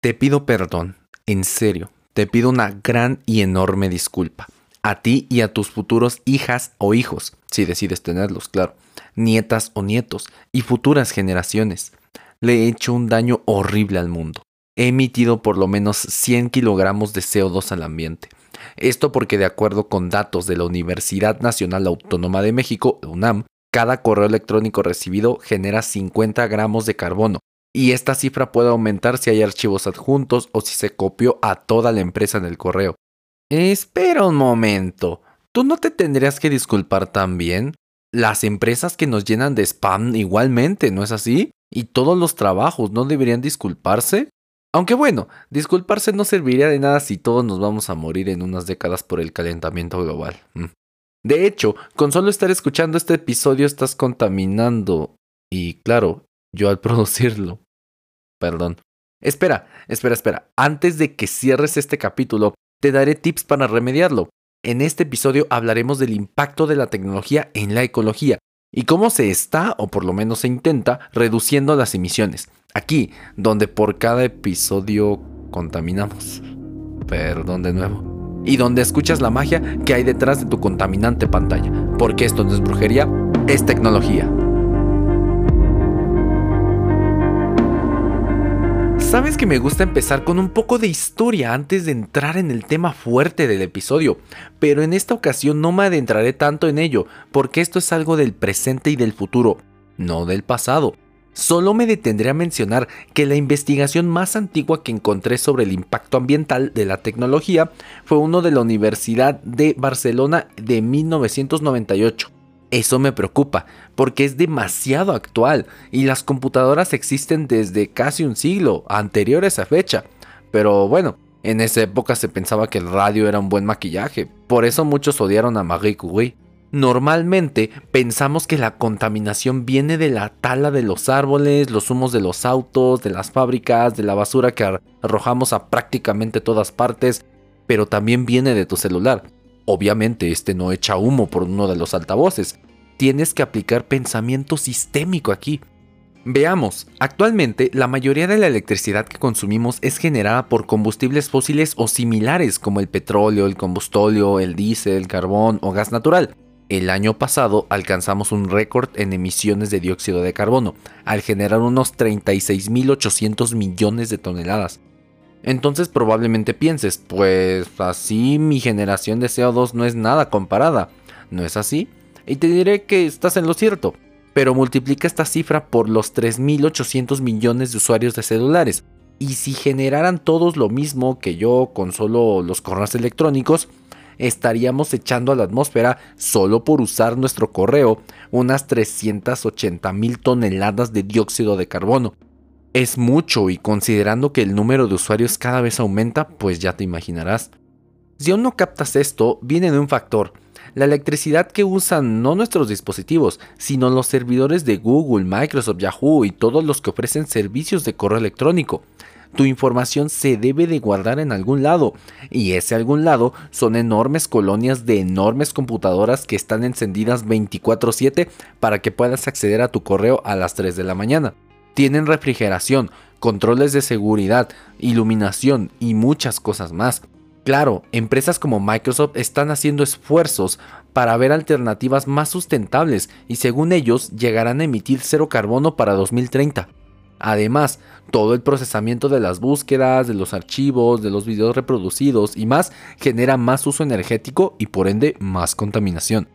Te pido perdón, en serio, te pido una gran y enorme disculpa. A ti y a tus futuros hijas o hijos, si decides tenerlos, claro, nietas o nietos, y futuras generaciones. Le he hecho un daño horrible al mundo. He emitido por lo menos 100 kilogramos de CO2 al ambiente. Esto porque de acuerdo con datos de la Universidad Nacional Autónoma de México, UNAM, cada correo electrónico recibido genera 50 gramos de carbono, y esta cifra puede aumentar si hay archivos adjuntos o si se copió a toda la empresa en el correo. Espera un momento, ¿tú no te tendrías que disculpar también? Las empresas que nos llenan de spam igualmente, ¿no es así? Y todos los trabajos no deberían disculparse. Aunque bueno, disculparse no serviría de nada si todos nos vamos a morir en unas décadas por el calentamiento global. Mm. De hecho, con solo estar escuchando este episodio estás contaminando. Y claro, yo al producirlo. Perdón. Espera, espera, espera. Antes de que cierres este capítulo, te daré tips para remediarlo. En este episodio hablaremos del impacto de la tecnología en la ecología y cómo se está, o por lo menos se intenta, reduciendo las emisiones. Aquí, donde por cada episodio contaminamos. Perdón de nuevo. Y donde escuchas la magia que hay detrás de tu contaminante pantalla. Porque esto no es brujería, es tecnología. Sabes que me gusta empezar con un poco de historia antes de entrar en el tema fuerte del episodio, pero en esta ocasión no me adentraré tanto en ello, porque esto es algo del presente y del futuro, no del pasado. Solo me detendré a mencionar que la investigación más antigua que encontré sobre el impacto ambiental de la tecnología fue uno de la Universidad de Barcelona de 1998 eso me preocupa, porque es demasiado actual y las computadoras existen desde casi un siglo anterior a esa fecha. Pero bueno, en esa época se pensaba que el radio era un buen maquillaje, por eso muchos odiaron a Marie Curie. Normalmente pensamos que la contaminación viene de la tala de los árboles, los humos de los autos, de las fábricas, de la basura que arrojamos a prácticamente todas partes, pero también viene de tu celular. Obviamente este no echa humo por uno de los altavoces. Tienes que aplicar pensamiento sistémico aquí. Veamos, actualmente la mayoría de la electricidad que consumimos es generada por combustibles fósiles o similares como el petróleo, el combustóleo, el diésel, el carbón o gas natural. El año pasado alcanzamos un récord en emisiones de dióxido de carbono, al generar unos 36.800 millones de toneladas. Entonces probablemente pienses, pues así mi generación de CO2 no es nada comparada. ¿No es así? Y te diré que estás en lo cierto. Pero multiplica esta cifra por los 3.800 millones de usuarios de celulares. Y si generaran todos lo mismo que yo con solo los correos electrónicos, estaríamos echando a la atmósfera solo por usar nuestro correo unas 380 mil toneladas de dióxido de carbono es mucho y considerando que el número de usuarios cada vez aumenta, pues ya te imaginarás. Si aún no captas esto, viene de un factor, la electricidad que usan no nuestros dispositivos, sino los servidores de Google, Microsoft, Yahoo y todos los que ofrecen servicios de correo electrónico. Tu información se debe de guardar en algún lado, y ese algún lado son enormes colonias de enormes computadoras que están encendidas 24/7 para que puedas acceder a tu correo a las 3 de la mañana. Tienen refrigeración, controles de seguridad, iluminación y muchas cosas más. Claro, empresas como Microsoft están haciendo esfuerzos para ver alternativas más sustentables y según ellos llegarán a emitir cero carbono para 2030. Además, todo el procesamiento de las búsquedas, de los archivos, de los videos reproducidos y más genera más uso energético y por ende más contaminación.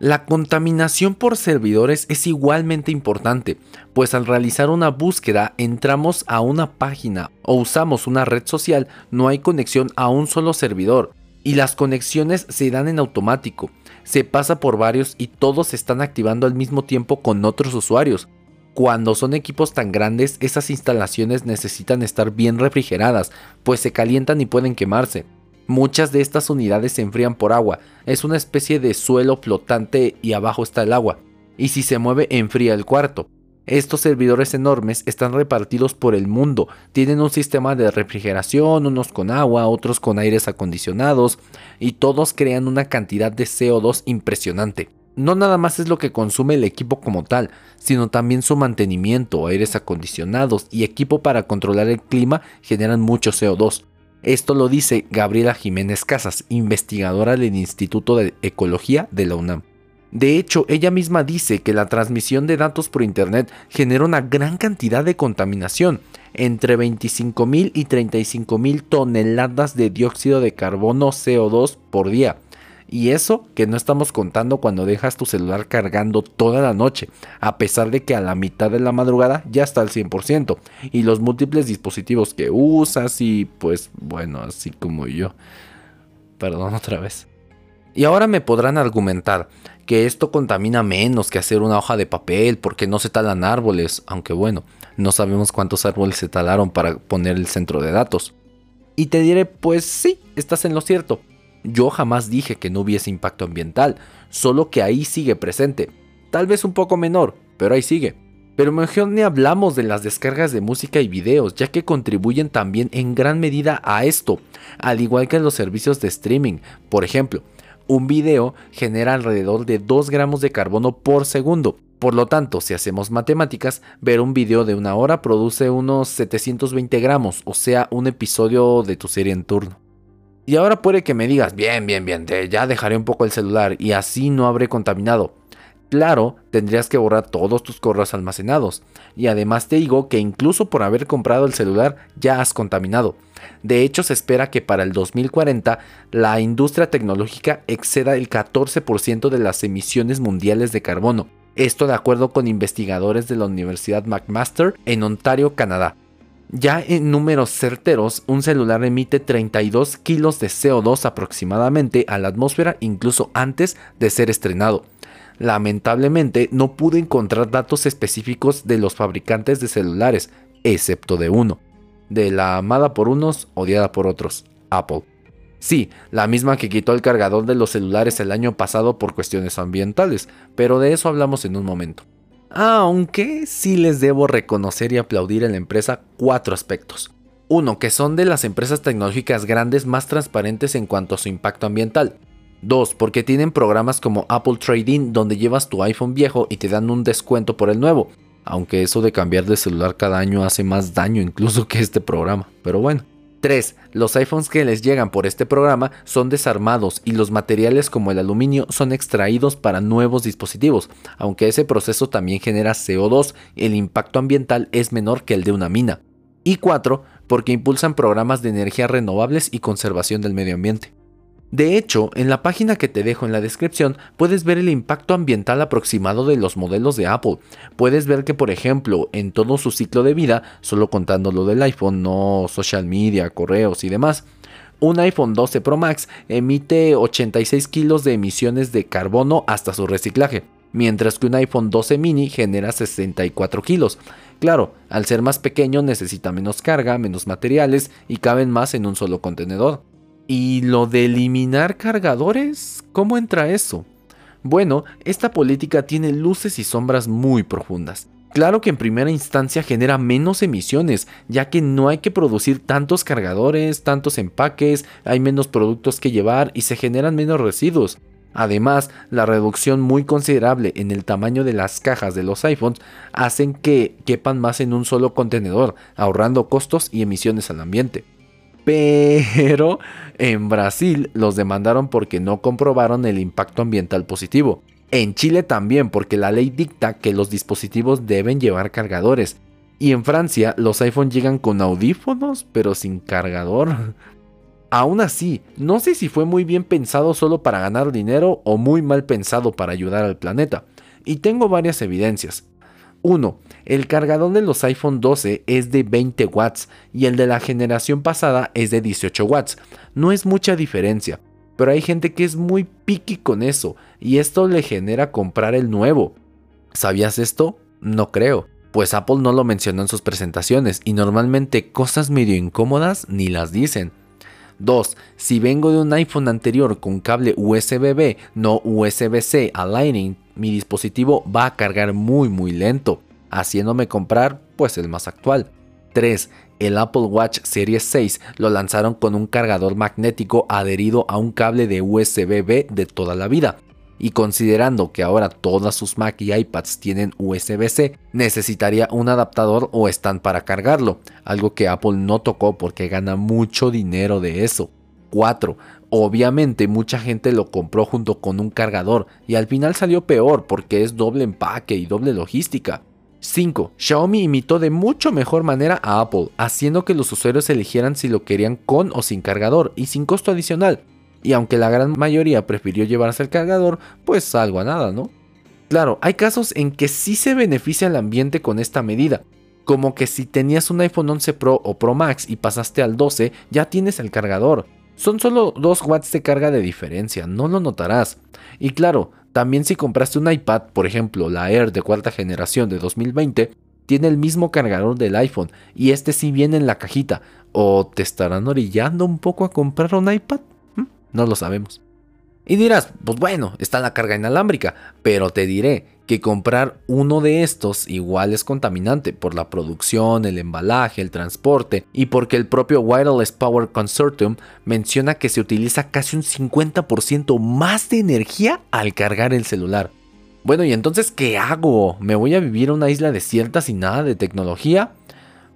La contaminación por servidores es igualmente importante, pues al realizar una búsqueda entramos a una página o usamos una red social, no hay conexión a un solo servidor y las conexiones se dan en automático. Se pasa por varios y todos se están activando al mismo tiempo con otros usuarios. Cuando son equipos tan grandes, esas instalaciones necesitan estar bien refrigeradas, pues se calientan y pueden quemarse. Muchas de estas unidades se enfrían por agua, es una especie de suelo flotante y abajo está el agua, y si se mueve enfría el cuarto. Estos servidores enormes están repartidos por el mundo, tienen un sistema de refrigeración, unos con agua, otros con aires acondicionados, y todos crean una cantidad de CO2 impresionante. No nada más es lo que consume el equipo como tal, sino también su mantenimiento, aires acondicionados y equipo para controlar el clima generan mucho CO2. Esto lo dice Gabriela Jiménez Casas, investigadora del Instituto de Ecología de la UNAM. De hecho, ella misma dice que la transmisión de datos por Internet genera una gran cantidad de contaminación, entre 25.000 y 35.000 toneladas de dióxido de carbono CO2 por día. Y eso que no estamos contando cuando dejas tu celular cargando toda la noche, a pesar de que a la mitad de la madrugada ya está al 100%, y los múltiples dispositivos que usas y pues bueno, así como yo. Perdón otra vez. Y ahora me podrán argumentar que esto contamina menos que hacer una hoja de papel porque no se talan árboles, aunque bueno, no sabemos cuántos árboles se talaron para poner el centro de datos. Y te diré, pues sí, estás en lo cierto. Yo jamás dije que no hubiese impacto ambiental, solo que ahí sigue presente. Tal vez un poco menor, pero ahí sigue. Pero mejor ni hablamos de las descargas de música y videos, ya que contribuyen también en gran medida a esto, al igual que los servicios de streaming. Por ejemplo, un video genera alrededor de 2 gramos de carbono por segundo. Por lo tanto, si hacemos matemáticas, ver un video de una hora produce unos 720 gramos, o sea, un episodio de tu serie en turno. Y ahora puede que me digas, bien, bien, bien, ya dejaré un poco el celular y así no habré contaminado. Claro, tendrías que borrar todos tus correos almacenados. Y además te digo que incluso por haber comprado el celular ya has contaminado. De hecho, se espera que para el 2040 la industria tecnológica exceda el 14% de las emisiones mundiales de carbono. Esto de acuerdo con investigadores de la Universidad McMaster en Ontario, Canadá. Ya en números certeros, un celular emite 32 kilos de CO2 aproximadamente a la atmósfera incluso antes de ser estrenado. Lamentablemente no pude encontrar datos específicos de los fabricantes de celulares, excepto de uno, de la amada por unos, odiada por otros, Apple. Sí, la misma que quitó el cargador de los celulares el año pasado por cuestiones ambientales, pero de eso hablamos en un momento. Aunque sí les debo reconocer y aplaudir en la empresa cuatro aspectos. Uno, que son de las empresas tecnológicas grandes más transparentes en cuanto a su impacto ambiental. Dos, porque tienen programas como Apple Trading donde llevas tu iPhone viejo y te dan un descuento por el nuevo. Aunque eso de cambiar de celular cada año hace más daño incluso que este programa. Pero bueno. 3. Los iPhones que les llegan por este programa son desarmados y los materiales como el aluminio son extraídos para nuevos dispositivos, aunque ese proceso también genera CO2, el impacto ambiental es menor que el de una mina. Y 4. Porque impulsan programas de energía renovables y conservación del medio ambiente. De hecho, en la página que te dejo en la descripción puedes ver el impacto ambiental aproximado de los modelos de Apple. Puedes ver que, por ejemplo, en todo su ciclo de vida, solo contando lo del iPhone, no social media, correos y demás, un iPhone 12 Pro Max emite 86 kilos de emisiones de carbono hasta su reciclaje, mientras que un iPhone 12 mini genera 64 kilos. Claro, al ser más pequeño necesita menos carga, menos materiales y caben más en un solo contenedor. ¿Y lo de eliminar cargadores? ¿Cómo entra eso? Bueno, esta política tiene luces y sombras muy profundas. Claro que en primera instancia genera menos emisiones, ya que no hay que producir tantos cargadores, tantos empaques, hay menos productos que llevar y se generan menos residuos. Además, la reducción muy considerable en el tamaño de las cajas de los iPhones hacen que quepan más en un solo contenedor, ahorrando costos y emisiones al ambiente. Pero en Brasil los demandaron porque no comprobaron el impacto ambiental positivo. En Chile también porque la ley dicta que los dispositivos deben llevar cargadores. Y en Francia los iPhones llegan con audífonos pero sin cargador. Aún así, no sé si fue muy bien pensado solo para ganar dinero o muy mal pensado para ayudar al planeta. Y tengo varias evidencias. 1. El cargador de los iPhone 12 es de 20 watts y el de la generación pasada es de 18 watts. No es mucha diferencia, pero hay gente que es muy picky con eso y esto le genera comprar el nuevo. ¿Sabías esto? No creo, pues Apple no lo mencionó en sus presentaciones y normalmente cosas medio incómodas ni las dicen. 2. Si vengo de un iPhone anterior con cable USB-B, no USB-C a Lightning, mi dispositivo va a cargar muy muy lento, haciéndome comprar pues el más actual. 3. El Apple Watch Series 6 lo lanzaron con un cargador magnético adherido a un cable de USB-B de toda la vida. y considerando que ahora todas sus Mac y iPads tienen USB-C, necesitaría un adaptador o stand para cargarlo, algo que Apple no tocó porque gana mucho dinero de eso. 4. Obviamente mucha gente lo compró junto con un cargador y al final salió peor porque es doble empaque y doble logística. 5. Xiaomi imitó de mucho mejor manera a Apple, haciendo que los usuarios eligieran si lo querían con o sin cargador y sin costo adicional. Y aunque la gran mayoría prefirió llevarse el cargador, pues algo a nada, ¿no? Claro, hay casos en que sí se beneficia el ambiente con esta medida, como que si tenías un iPhone 11 Pro o Pro Max y pasaste al 12, ya tienes el cargador. Son solo 2 watts de carga de diferencia, no lo notarás. Y claro, también si compraste un iPad, por ejemplo la Air de cuarta generación de 2020, tiene el mismo cargador del iPhone y este sí viene en la cajita. ¿O te estarán orillando un poco a comprar un iPad? ¿Mm? No lo sabemos. Y dirás, pues bueno, está la carga inalámbrica, pero te diré que comprar uno de estos igual es contaminante por la producción, el embalaje, el transporte y porque el propio Wireless Power Consortium menciona que se utiliza casi un 50% más de energía al cargar el celular. Bueno, y entonces, ¿qué hago? ¿Me voy a vivir en una isla desierta sin nada de tecnología?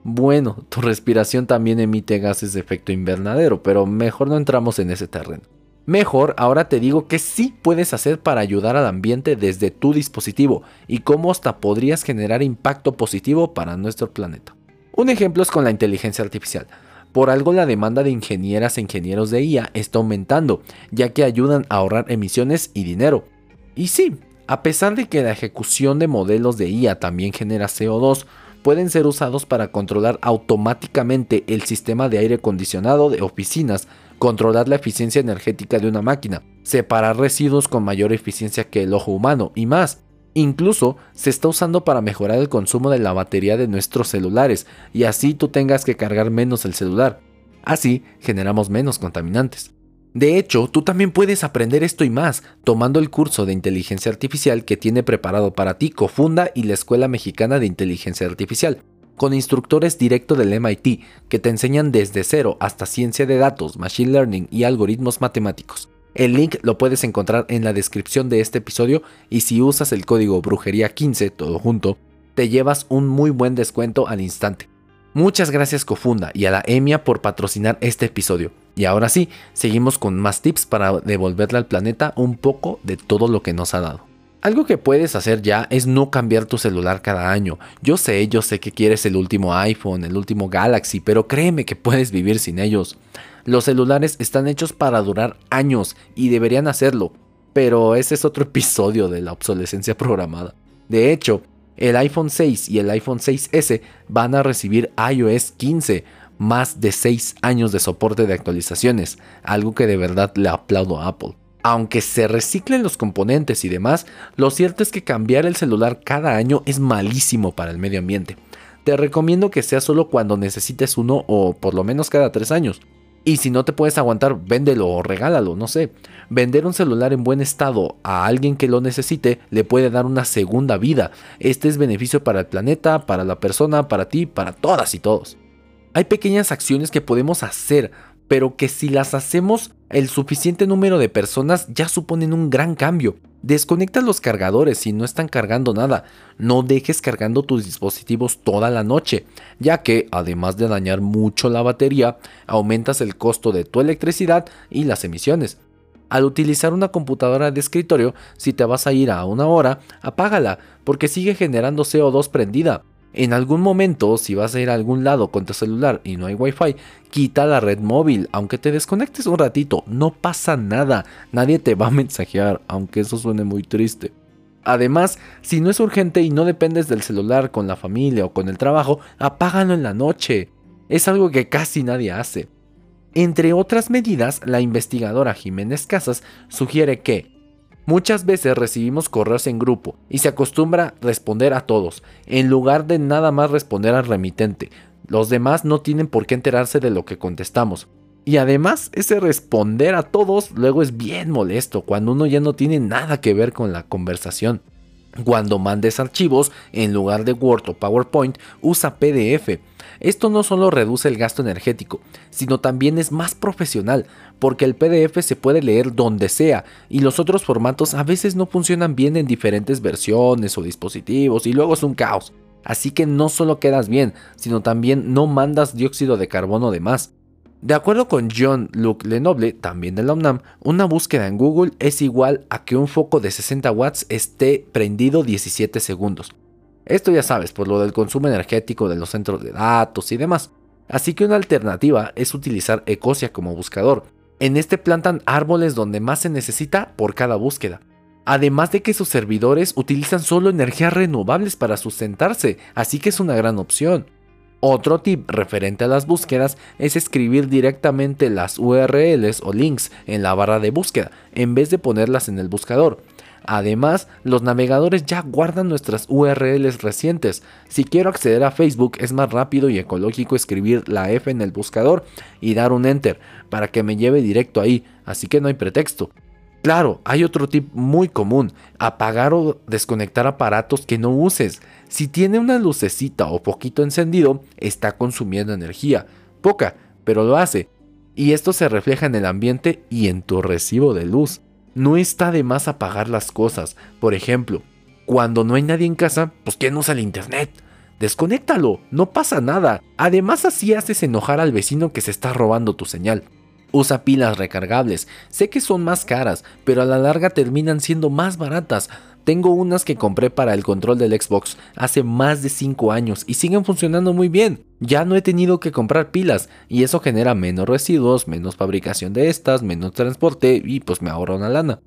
Bueno, tu respiración también emite gases de efecto invernadero, pero mejor no entramos en ese terreno. Mejor, ahora te digo qué sí puedes hacer para ayudar al ambiente desde tu dispositivo y cómo hasta podrías generar impacto positivo para nuestro planeta. Un ejemplo es con la inteligencia artificial. Por algo la demanda de ingenieras e ingenieros de IA está aumentando, ya que ayudan a ahorrar emisiones y dinero. Y sí, a pesar de que la ejecución de modelos de IA también genera CO2, pueden ser usados para controlar automáticamente el sistema de aire acondicionado de oficinas controlar la eficiencia energética de una máquina, separar residuos con mayor eficiencia que el ojo humano y más. Incluso se está usando para mejorar el consumo de la batería de nuestros celulares y así tú tengas que cargar menos el celular. Así generamos menos contaminantes. De hecho, tú también puedes aprender esto y más tomando el curso de inteligencia artificial que tiene preparado para ti Cofunda y la Escuela Mexicana de Inteligencia Artificial con instructores directo del MIT que te enseñan desde cero hasta ciencia de datos, machine learning y algoritmos matemáticos. El link lo puedes encontrar en la descripción de este episodio y si usas el código brujería15 todo junto, te llevas un muy buen descuento al instante. Muchas gracias Cofunda y a la EMIA por patrocinar este episodio. Y ahora sí, seguimos con más tips para devolverle al planeta un poco de todo lo que nos ha dado. Algo que puedes hacer ya es no cambiar tu celular cada año. Yo sé, yo sé que quieres el último iPhone, el último Galaxy, pero créeme que puedes vivir sin ellos. Los celulares están hechos para durar años y deberían hacerlo, pero ese es otro episodio de la obsolescencia programada. De hecho, el iPhone 6 y el iPhone 6S van a recibir iOS 15, más de 6 años de soporte de actualizaciones, algo que de verdad le aplaudo a Apple aunque se reciclen los componentes y demás, lo cierto es que cambiar el celular cada año es malísimo para el medio ambiente. Te recomiendo que sea solo cuando necesites uno o por lo menos cada tres años. Y si no te puedes aguantar, véndelo o regálalo, no sé. Vender un celular en buen estado a alguien que lo necesite le puede dar una segunda vida. Este es beneficio para el planeta, para la persona, para ti, para todas y todos. Hay pequeñas acciones que podemos hacer pero que si las hacemos el suficiente número de personas ya suponen un gran cambio. Desconecta los cargadores si no están cargando nada. No dejes cargando tus dispositivos toda la noche, ya que además de dañar mucho la batería, aumentas el costo de tu electricidad y las emisiones. Al utilizar una computadora de escritorio, si te vas a ir a una hora, apágala, porque sigue generando CO2 prendida. En algún momento, si vas a ir a algún lado con tu celular y no hay wifi, quita la red móvil, aunque te desconectes un ratito, no pasa nada, nadie te va a mensajear, aunque eso suene muy triste. Además, si no es urgente y no dependes del celular con la familia o con el trabajo, apágalo en la noche. Es algo que casi nadie hace. Entre otras medidas, la investigadora Jiménez Casas sugiere que Muchas veces recibimos correos en grupo y se acostumbra responder a todos, en lugar de nada más responder al remitente. Los demás no tienen por qué enterarse de lo que contestamos. Y además, ese responder a todos luego es bien molesto cuando uno ya no tiene nada que ver con la conversación. Cuando mandes archivos, en lugar de Word o PowerPoint, usa PDF. Esto no solo reduce el gasto energético, sino también es más profesional, porque el PDF se puede leer donde sea y los otros formatos a veces no funcionan bien en diferentes versiones o dispositivos y luego es un caos. Así que no solo quedas bien, sino también no mandas dióxido de carbono de más. De acuerdo con John Luc Lenoble, también de la UNAM, una búsqueda en Google es igual a que un foco de 60 watts esté prendido 17 segundos. Esto ya sabes, por lo del consumo energético de los centros de datos y demás. Así que una alternativa es utilizar Ecosia como buscador. En este plantan árboles donde más se necesita por cada búsqueda. Además de que sus servidores utilizan solo energías renovables para sustentarse, así que es una gran opción. Otro tip referente a las búsquedas es escribir directamente las URLs o links en la barra de búsqueda en vez de ponerlas en el buscador. Además, los navegadores ya guardan nuestras URLs recientes. Si quiero acceder a Facebook es más rápido y ecológico escribir la F en el buscador y dar un enter para que me lleve directo ahí, así que no hay pretexto. Claro, hay otro tip muy común, apagar o desconectar aparatos que no uses. Si tiene una lucecita o poquito encendido, está consumiendo energía, poca, pero lo hace. Y esto se refleja en el ambiente y en tu recibo de luz. No está de más apagar las cosas. Por ejemplo, cuando no hay nadie en casa, pues ¿quién usa el internet? Desconéctalo, no pasa nada. Además así haces enojar al vecino que se está robando tu señal. Usa pilas recargables. Sé que son más caras, pero a la larga terminan siendo más baratas. Tengo unas que compré para el control del Xbox hace más de 5 años y siguen funcionando muy bien. Ya no he tenido que comprar pilas y eso genera menos residuos, menos fabricación de estas, menos transporte y pues me ahorra una lana.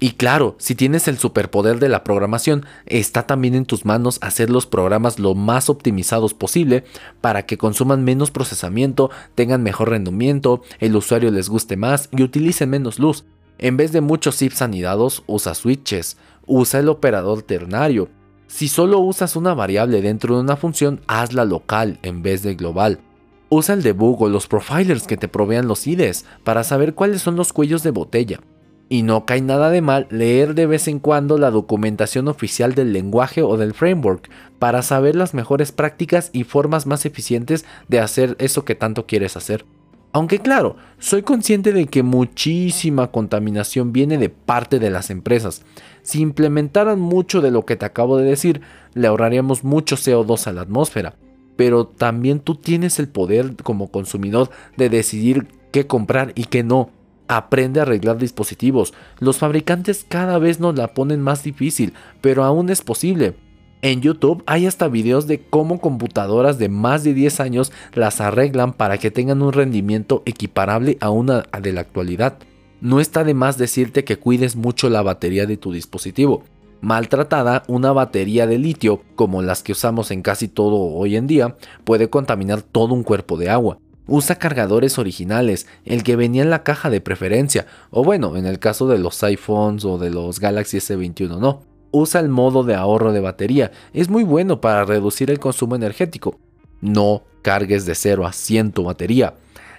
Y claro, si tienes el superpoder de la programación, está también en tus manos hacer los programas lo más optimizados posible para que consuman menos procesamiento, tengan mejor rendimiento, el usuario les guste más y utilicen menos luz. En vez de muchos zips anidados, usa switches, usa el operador ternario. Si solo usas una variable dentro de una función, hazla local en vez de global. Usa el debug o los profilers que te provean los IDEs para saber cuáles son los cuellos de botella. Y no cae nada de mal leer de vez en cuando la documentación oficial del lenguaje o del framework para saber las mejores prácticas y formas más eficientes de hacer eso que tanto quieres hacer. Aunque claro, soy consciente de que muchísima contaminación viene de parte de las empresas. Si implementaran mucho de lo que te acabo de decir, le ahorraríamos mucho CO2 a la atmósfera. Pero también tú tienes el poder como consumidor de decidir qué comprar y qué no aprende a arreglar dispositivos. Los fabricantes cada vez nos la ponen más difícil, pero aún es posible. En YouTube hay hasta videos de cómo computadoras de más de 10 años las arreglan para que tengan un rendimiento equiparable a una de la actualidad. No está de más decirte que cuides mucho la batería de tu dispositivo. Maltratada, una batería de litio, como las que usamos en casi todo hoy en día, puede contaminar todo un cuerpo de agua. Usa cargadores originales, el que venía en la caja de preferencia, o bueno, en el caso de los iPhones o de los Galaxy S21 no. Usa el modo de ahorro de batería, es muy bueno para reducir el consumo energético. No cargues de 0 a 100 tu batería.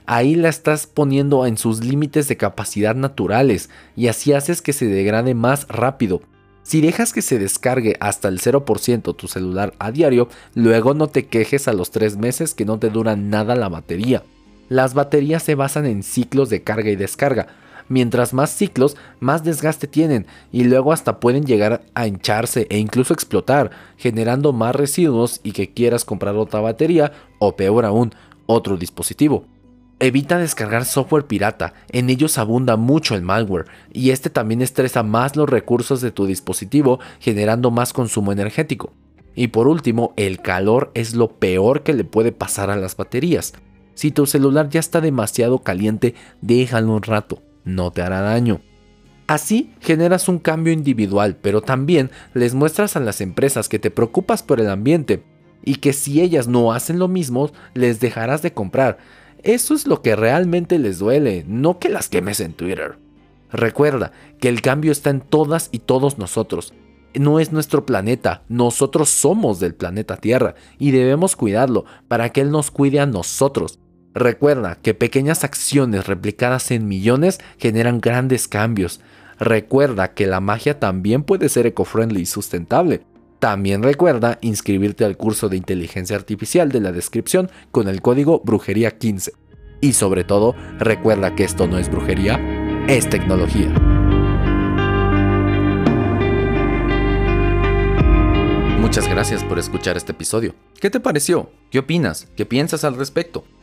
Ahí la estás poniendo en sus límites de capacidad naturales y así haces que se degrade más rápido. Si dejas que se descargue hasta el 0% tu celular a diario, luego no te quejes a los 3 meses que no te dura nada la batería. Las baterías se basan en ciclos de carga y descarga. Mientras más ciclos, más desgaste tienen y luego hasta pueden llegar a hincharse e incluso explotar, generando más residuos y que quieras comprar otra batería o peor aún, otro dispositivo. Evita descargar software pirata, en ellos abunda mucho el malware y este también estresa más los recursos de tu dispositivo generando más consumo energético. Y por último, el calor es lo peor que le puede pasar a las baterías. Si tu celular ya está demasiado caliente, déjalo un rato, no te hará daño. Así generas un cambio individual, pero también les muestras a las empresas que te preocupas por el ambiente y que si ellas no hacen lo mismo, les dejarás de comprar eso es lo que realmente les duele, no que las quemes en Twitter. Recuerda que el cambio está en todas y todos nosotros. No es nuestro planeta, nosotros somos del planeta Tierra y debemos cuidarlo para que Él nos cuide a nosotros. Recuerda que pequeñas acciones replicadas en millones generan grandes cambios. Recuerda que la magia también puede ser eco-friendly y sustentable. También recuerda inscribirte al curso de inteligencia artificial de la descripción con el código brujería15. Y sobre todo, recuerda que esto no es brujería, es tecnología. Muchas gracias por escuchar este episodio. ¿Qué te pareció? ¿Qué opinas? ¿Qué piensas al respecto?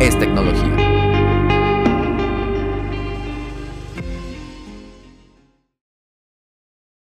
es tecnología.